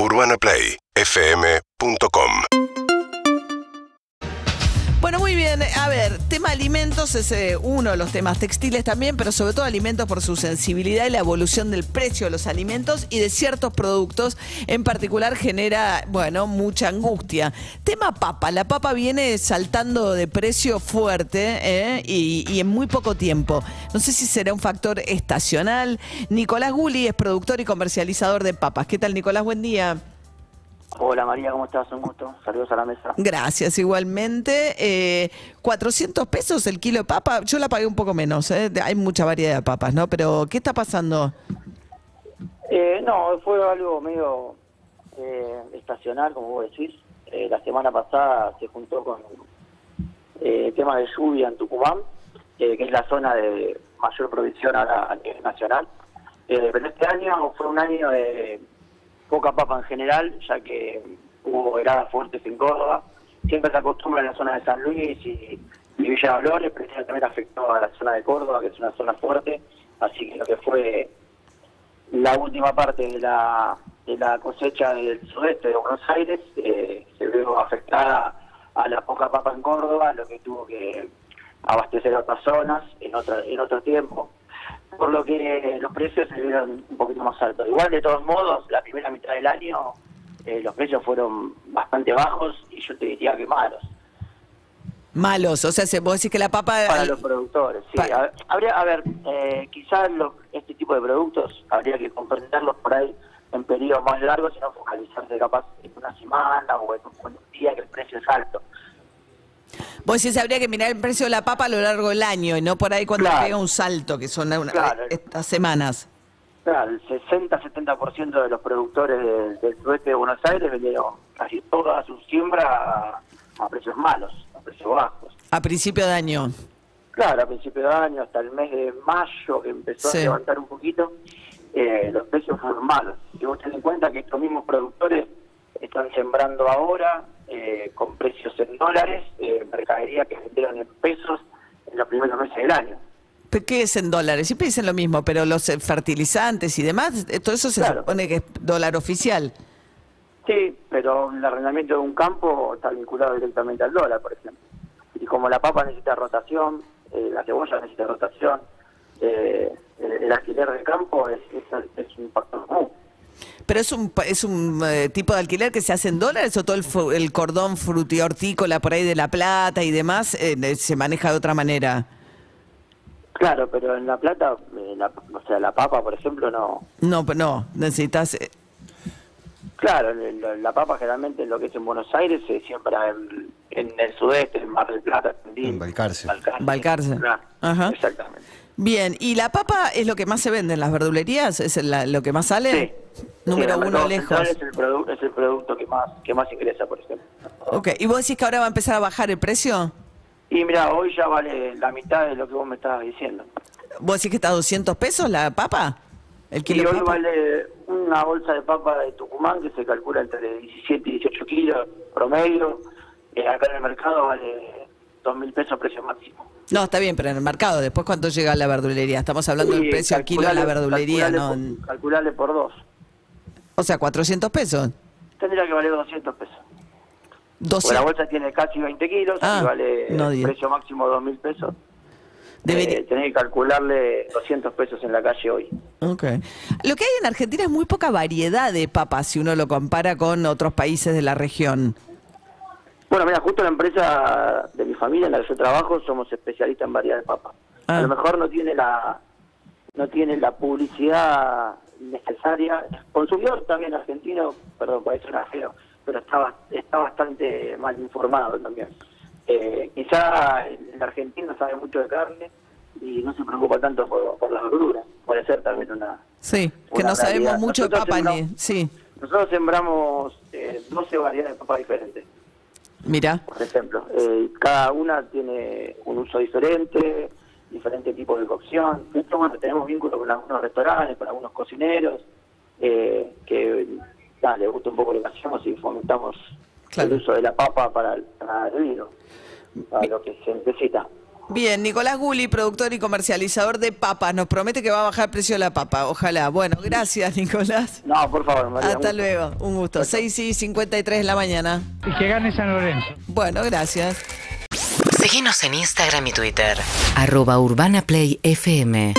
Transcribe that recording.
UrbanaPlayFM.com Bueno, muy bien. A ver, tema alimentos es eh, uno de los temas textiles también, pero sobre todo alimentos por su sensibilidad y la evolución del precio de los alimentos y de ciertos productos en particular genera, bueno, mucha angustia. Tema papa. La papa viene saltando de precio fuerte eh, y, y en muy poco tiempo. No sé si será un factor estacional. Nicolás Gulli es productor y comercializador de papas. ¿Qué tal, Nicolás? Buen día. Hola María, ¿cómo estás? Un gusto. Saludos a la mesa. Gracias, igualmente. Eh, 400 pesos el kilo de papa. Yo la pagué un poco menos. ¿eh? Hay mucha variedad de papas, ¿no? Pero, ¿qué está pasando? Eh, no, fue algo medio eh, estacional, como vos decís. Eh, la semana pasada se juntó con eh, el tema de lluvia en Tucumán, que es la zona de mayor producción ahora a nivel nacional. Eh, pero este año fue un año de poca papa en general, ya que hubo heladas fuertes en Córdoba. Siempre se acostumbra en la zona de San Luis y, y Villa Dolores, pero también afectó a la zona de Córdoba, que es una zona fuerte. Así que lo que fue la última parte de la, de la cosecha del sudeste de Buenos Aires eh, se vio afectada a la poca papa en Córdoba, lo que tuvo que abastecer a otras zonas en, otra, en otro tiempo, por lo que los precios se vieron un poquito más altos. Igual, de todos modos, la primera mitad del año eh, los precios fueron bastante bajos y yo te diría que malos Malos. O sea, se- vos decís que la papa. para los productores. Sí, a, habría, a ver, eh, quizás los- este tipo de productos habría que comprenderlos por ahí en periodos más largos y no focalizarse capaz en una semana o en un día que el precio es alto. Vos decís, habría que mirar el precio de la papa a lo largo del año y no por ahí cuando Claro. pega un salto, que son una- Claro. estas semanas. Claro, el 60-70% de los productores del, del sudeste de Buenos Aires vendieron casi toda su siembra a, a precios malos, a precios bajos. A principio de año. Claro, a principio de año, hasta el mes de mayo, que empezó Sí. a levantar un poquito, eh, los precios fueron malos. Y vos ten en cuenta que estos mismos productores están sembrando ahora eh, con precios en dólares, eh, mercadería que vendieron en pesos en los primeros meses del año. ¿Pero ¿Qué es en dólares? Siempre dicen lo mismo, pero los eh, fertilizantes y demás, eh, todo eso se Claro. supone que es dólar oficial. Sí, pero el arrendamiento de un campo está vinculado directamente al dólar, por ejemplo. Y como la papa necesita rotación, eh, la cebolla necesita rotación, eh, el, el alquiler de campo es, es, es un factor común. ¿Pero es un, pa- es un eh, tipo de alquiler que se hace en dólares o todo el, cordón frutihortícola por ahí de La Plata y demás eh, se maneja de otra manera? Claro, pero en La Plata, eh, la, o sea, la papa, por ejemplo, no. No, pero no, necesitas... eh, Claro, el- la papa generalmente lo que es en Buenos Aires se siembra en, en el sudeste, en Mar del Plata, En Balcarce. Balcarce. Claro, Ajá. exactamente. Bien, ¿y la papa es lo que más se vende en las verdulerías? ¿Es la- lo que más sale? Sí. Número Sí, uno lejos. Es el, es el producto que más que más ingresa, por ejemplo. Ok, ¿y vos decís que ahora va a empezar a bajar el precio? Y mira, hoy ya vale la mitad de lo que vos me estabas diciendo. ¿Vos decís que está a 200 pesos la papa? ¿El Y kilo hoy papa? vale una bolsa de papa de Tucumán que se calcula entre 17 y 18 kilos promedio. Eh, acá en el mercado vale 2 mil pesos precio máximo. No, está bien, pero en el mercado, después cuánto llega a la verdulería. Estamos hablando del precio al kilo de la verdulería, calculale ¿no? por- Calculale por dos. O sea, 400 pesos. Tendría que valer 200 pesos. Porque la 200. bolsa tiene casi 20 kilos Ah, y vale no precio máximo 2 mil pesos. Debería- Eh, tenés que calcularle 200 pesos en la calle hoy. Ok. Lo que hay en Argentina es muy poca variedad de papas si uno lo compara con otros países de la región. Bueno, mira, justo la empresa de mi familia en la que yo trabajo somos especialistas en variedad de papas. Ah. A lo mejor no tiene la no tiene la publicidad necesaria. El consumidor también argentino, perdón, por eso era feo, pero está, está bastante mal informado también. Eh, quizá el argentino sabe mucho de carne y no se preocupa tanto por, por las verduras. Puede ser también una... Sí, que no sabemos mucho de papa ni... Sí, Nosotros sembramos eh, 12 variedades de papas diferentes. Mira. por ejemplo. Eh, cada una tiene un uso diferente, diferente tipo de cocción. Nosotros, bueno, tenemos vínculos con algunos restaurantes, con algunos cocineros, eh, que nada, les gusta un poco lo que hacemos y fomentamos Claro. el uso de la papa para el vino, para lo que se necesita. Bien, Nicolás Gulli, productor y comercializador de papas, nos promete que va a bajar el precio de la papa. Ojalá. Bueno, gracias, Nicolás. No, por favor, María. Hasta un luego, un gusto. 6 y 53 de la mañana. Y que gane San Lorenzo. Bueno, gracias. Seguinos en Instagram y Twitter. Arroba Urbana Play FM.